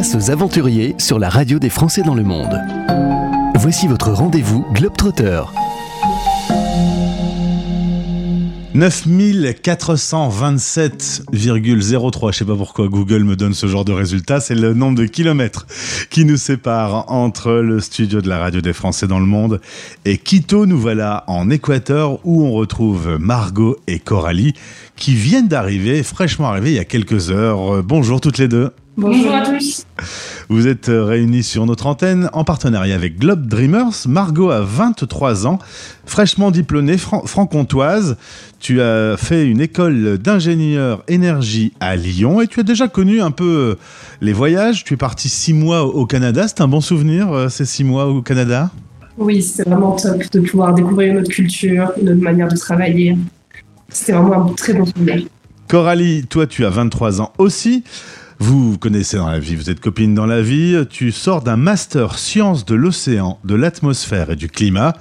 Aux aventuriers sur la radio des Français dans le monde. Voici votre rendez-vous Globetrotter. 9427,03. Je sais pas pourquoi Google me donne ce genre de résultat. C'est le nombre de kilomètres qui nous sépare entre le studio de la radio des Français dans le monde et Quito. Nous voilà en Équateur où on retrouve Margot et Coralie qui viennent d'arriver, fraîchement arrivés il y a quelques heures. Bonjour toutes les deux. Bonjour à tous. Vous êtes réunis sur notre antenne en partenariat avec Globe Dreamers. Margot a 23 ans, fraîchement diplômée franc-comtoise. Tu as fait une école d'ingénieur énergie à Lyon et tu as déjà connu un peu euh, les voyages. Tu es parti six mois au Canada. C'est un bon souvenir, euh, ces six mois au Canada? Oui, c'est vraiment top de pouvoir découvrir notre culture, notre manière de travailler. C'était vraiment un très bon souvenir. Coralie, toi, tu as 23 ans aussi. Vous vous connaissez dans la vie, vous êtes copine dans la vie. Tu sors d'un master sciences de l'océan, de l'atmosphère et du climat.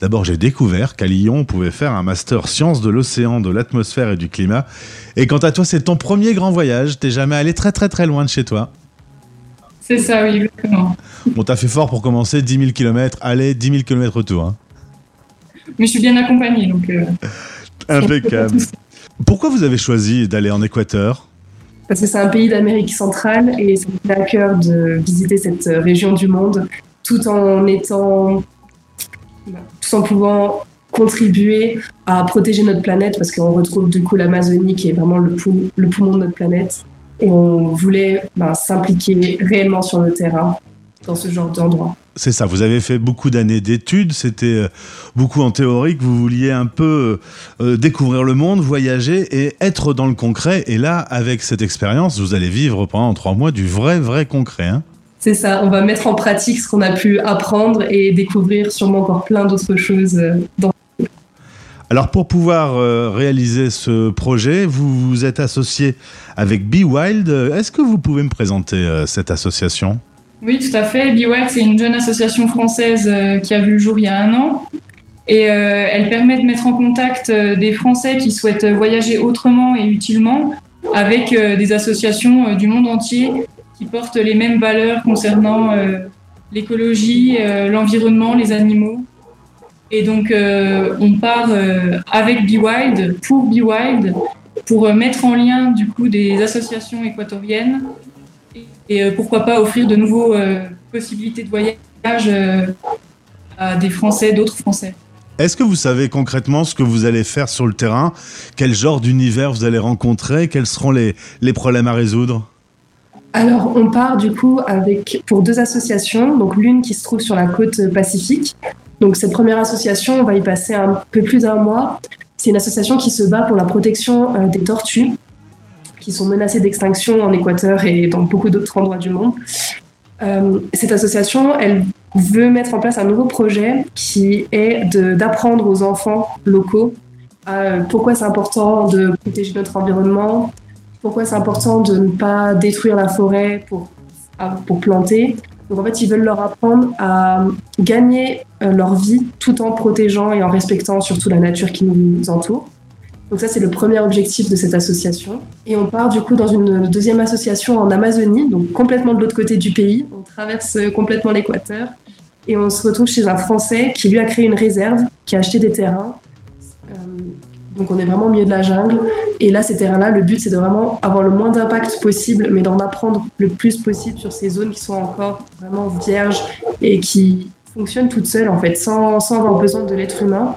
D'abord, j'ai découvert qu'à Lyon, on pouvait faire un master sciences de l'océan, de l'atmosphère et du climat. Et quant à toi, c'est ton premier grand voyage. T'es jamais allé très très très loin de chez toi. C'est ça, oui, exactement. Bon, t'as fait fort pour commencer, 10 000 km, aller, 10 000 km retour. Hein. Mais je suis bien accompagnée, donc... Euh, Impeccable. Pourquoi vous avez choisi d'aller en Équateur? Parce que c'est un pays d'Amérique centrale et ça me à cœur de visiter cette région du monde tout en étant, tout en pouvant contribuer à protéger notre planète parce qu'on retrouve du coup l'Amazonie qui est vraiment le, poumon de notre planète. Et on voulait ben, s'impliquer réellement sur le terrain dans ce genre d'endroit. C'est ça, vous avez fait beaucoup d'années d'études, c'était euh, beaucoup en théorique, vous vouliez un peu euh, euh, découvrir le monde, voyager et être dans le concret. Et là, avec cette expérience, vous allez vivre pendant trois mois du vrai, vrai concret. Hein. c'est ça, on va mettre en pratique ce qu'on a pu apprendre et découvrir sûrement encore plein d'autres choses dans alors pour pouvoir réaliser ce projet, vous vous êtes associé avec Be Wild. Est-ce que vous pouvez me présenter cette association? Oui, tout à fait. BeWild, c'est une jeune association française euh, qui a vu le jour il y a un an. Et euh, elle permet de mettre en contact euh, des Français qui souhaitent voyager autrement et utilement avec des associations du monde entier qui portent les mêmes valeurs concernant l'écologie, l'environnement, les animaux. Et donc, on part avec BeWild, pour BeWild, pour mettre en lien du coup des associations équatoriennes et euh, pourquoi pas offrir de nouveaux euh, possibilités de voyage euh, à des Français, d'autres Français. Est-ce que vous savez concrètement ce que vous allez faire sur le terrain? Quel genre d'univers vous allez rencontrer? Quels seront les, les problèmes à résoudre? Alors, on part du coup avec pour deux associations. Donc, l'une qui se trouve sur la côte pacifique. Donc, cette première association, on va y passer un peu plus d'un mois. C'est une association qui se bat pour la protection des tortues qui sont menacées d'extinction en Équateur et dans beaucoup d'autres endroits du monde. Euh, cette association, elle veut mettre en place un nouveau projet qui est d'apprendre aux enfants locaux euh, pourquoi c'est important de protéger notre environnement, pourquoi c'est important de ne pas détruire la forêt pour, pour planter. Donc en fait, ils veulent leur apprendre à gagner euh, leur vie tout en protégeant et en respectant surtout la nature qui nous entoure. Donc ça, c'est le premier objectif de cette association. Et on part du coup dans une deuxième association en Amazonie, donc complètement de l'autre côté du pays. On traverse complètement l'équateur et on se retrouve chez un Français qui lui a créé une réserve, qui a acheté des terrains. Euh, donc on est vraiment au milieu de la jungle. Et là, ces terrains-là, le but, c'est de vraiment avoir le moins d'impact possible, mais d'en apprendre le plus possible sur ces zones qui sont encore vraiment vierges et qui fonctionnent toutes seules, en fait, sans, sans avoir besoin de l'être humain.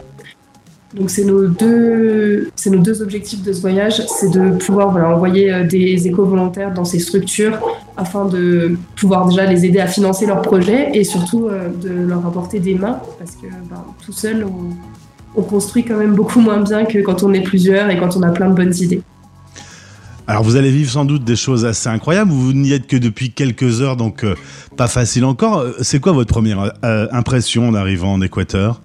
Donc c'est nos deux, c'est nos deux objectifs de ce voyage, c'est de pouvoir envoyer euh, des éco-volontaires dans ces structures afin de pouvoir déjà les aider à financer leurs projets et surtout euh, de leur apporter des mains parce que ben, tout seul on, construit quand même beaucoup moins bien que quand on est plusieurs et quand on a plein de bonnes idées. Alors vous allez vivre sans doute des choses assez incroyables. Vous n'y êtes que depuis quelques heures, donc euh, pas facile encore. C'est quoi votre première impression en arrivant en Équateur?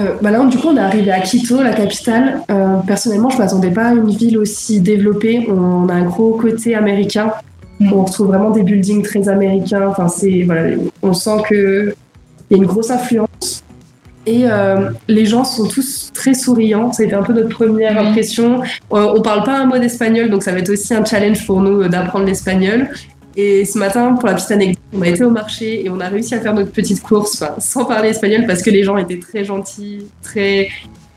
Euh, bah là, du coup, on est arrivé à Quito, la capitale. Euh, personnellement, je ne m'attendais pas à une ville aussi développée. On a un gros côté américain. Mm. On retrouve vraiment des buildings très américains. Enfin, c'est voilà, on sent que y a une grosse influence. Et euh, les gens sont tous très souriants. C'était un peu notre première impression. on parle pas un mot d'espagnol, donc ça va être aussi un challenge pour nous d'apprendre l'espagnol. Et ce matin, pour la petite anecdote, on a été au marché et on a réussi à faire notre petite course sans parler espagnol parce que les gens étaient très gentils, très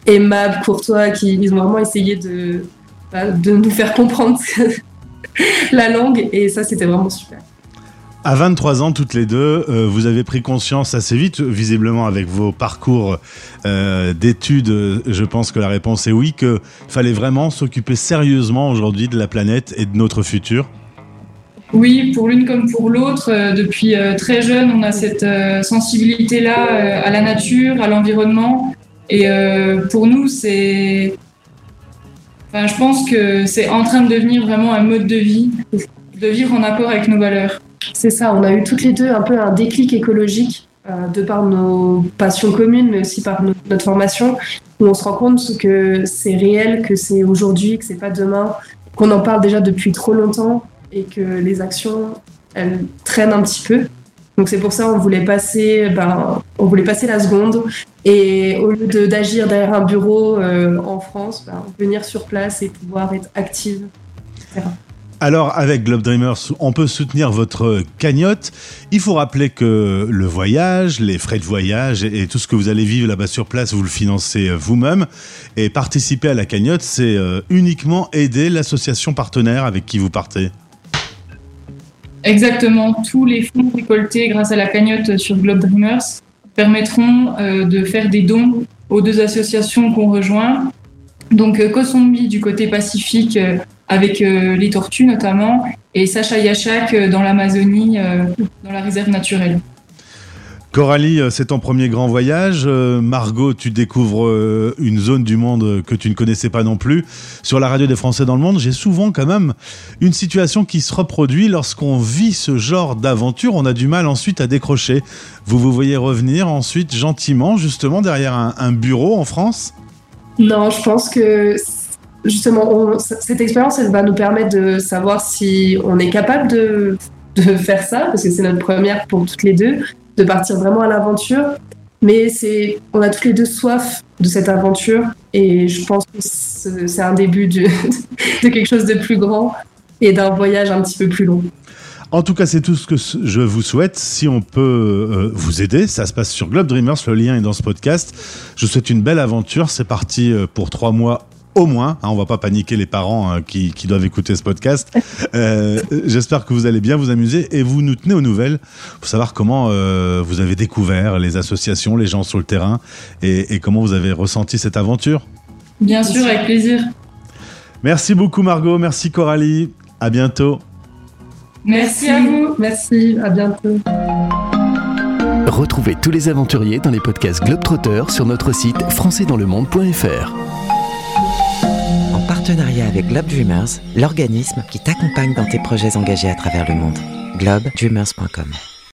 aimables, courtois, qui ils ont vraiment essayé de, bah, de nous faire comprendre la langue et ça, c'était vraiment super. À 23 ans, toutes les deux, euh, vous avez pris conscience assez vite, visiblement avec vos parcours euh, d'études, je pense que la réponse est oui, qu'il fallait vraiment s'occuper sérieusement aujourd'hui de la planète et de notre futur. Oui, pour l'une comme pour l'autre, euh, depuis très jeune, on a cette sensibilité-là à la nature, à l'environnement. Et pour nous, c'est... Enfin, je pense que c'est en train de devenir vraiment un mode de vie, de vivre en accord avec nos valeurs. C'est ça, on a eu toutes les deux un peu un déclic écologique euh, de par nos passions communes, mais aussi par notre formation, où on se rend compte que c'est réel, que c'est aujourd'hui, que c'est pas demain, qu'on en parle déjà depuis trop longtemps et que les actions, elles traînent un petit peu. Donc c'est pour ça on voulait passer, ben, on voulait passer la seconde et au lieu d'agir derrière un bureau euh, en France, ben, venir sur place et pouvoir être active. Alors, avec Globe Dreamers, on peut soutenir votre cagnotte. Il faut rappeler que le voyage, les frais de voyage et tout ce que vous allez vivre là-bas sur place, vous le financez vous-même. Et participer à la cagnotte, c'est euh, uniquement aider l'association partenaire avec qui vous partez. Exactement. Tous les fonds récoltés grâce à la cagnotte sur Globe Dreamers permettront euh, de faire des dons aux deux associations qu'on rejoint. Donc, Kosombi du côté pacifique avec euh, les tortues notamment, et Sacha Yachak euh, dans l'Amazonie, euh, dans la réserve naturelle. Coralie, c'est ton premier grand voyage. Margot, tu découvres une zone du monde que tu ne connaissais pas non plus. Sur la radio des Français dans le monde, j'ai souvent quand même une situation qui se reproduit lorsqu'on vit ce genre d'aventure. On a du mal ensuite à décrocher. Vous vous voyez revenir ensuite gentiment, justement, derrière un, un bureau en France? Non, je pense que justement, cette expérience, elle va nous permettre de savoir si on est capable de, faire ça, parce que c'est notre première pour toutes les deux, de partir vraiment à l'aventure. Mais c'est, on a toutes les deux soif de cette aventure, et je pense que c'est un début de, de quelque chose de plus grand et d'un voyage un petit peu plus long. En tout cas, c'est tout ce que je vous souhaite. Si on peut euh, vous aider, ça se passe sur Globe Dreamers. Le lien est dans ce podcast. Je vous souhaite une belle aventure. C'est parti euh, pour trois mois au moins. Hein, on va pas paniquer les parents hein, qui, doivent écouter ce podcast. Euh, j'espère que vous allez bien vous amuser et vous nous tenez aux nouvelles pour savoir comment euh, vous avez découvert les associations, les gens sur le terrain et, comment vous avez ressenti cette aventure. Bien sûr, avec plaisir. Merci beaucoup Margot, merci Coralie, à bientôt. Merci à vous, merci, à bientôt. Retrouvez tous les aventuriers dans les podcasts Globetrotter sur notre site françaisdanslemonde.fr partenariat avec Globe Dreamers, l'organisme qui t'accompagne dans tes projets engagés à travers le monde. globedreamers.com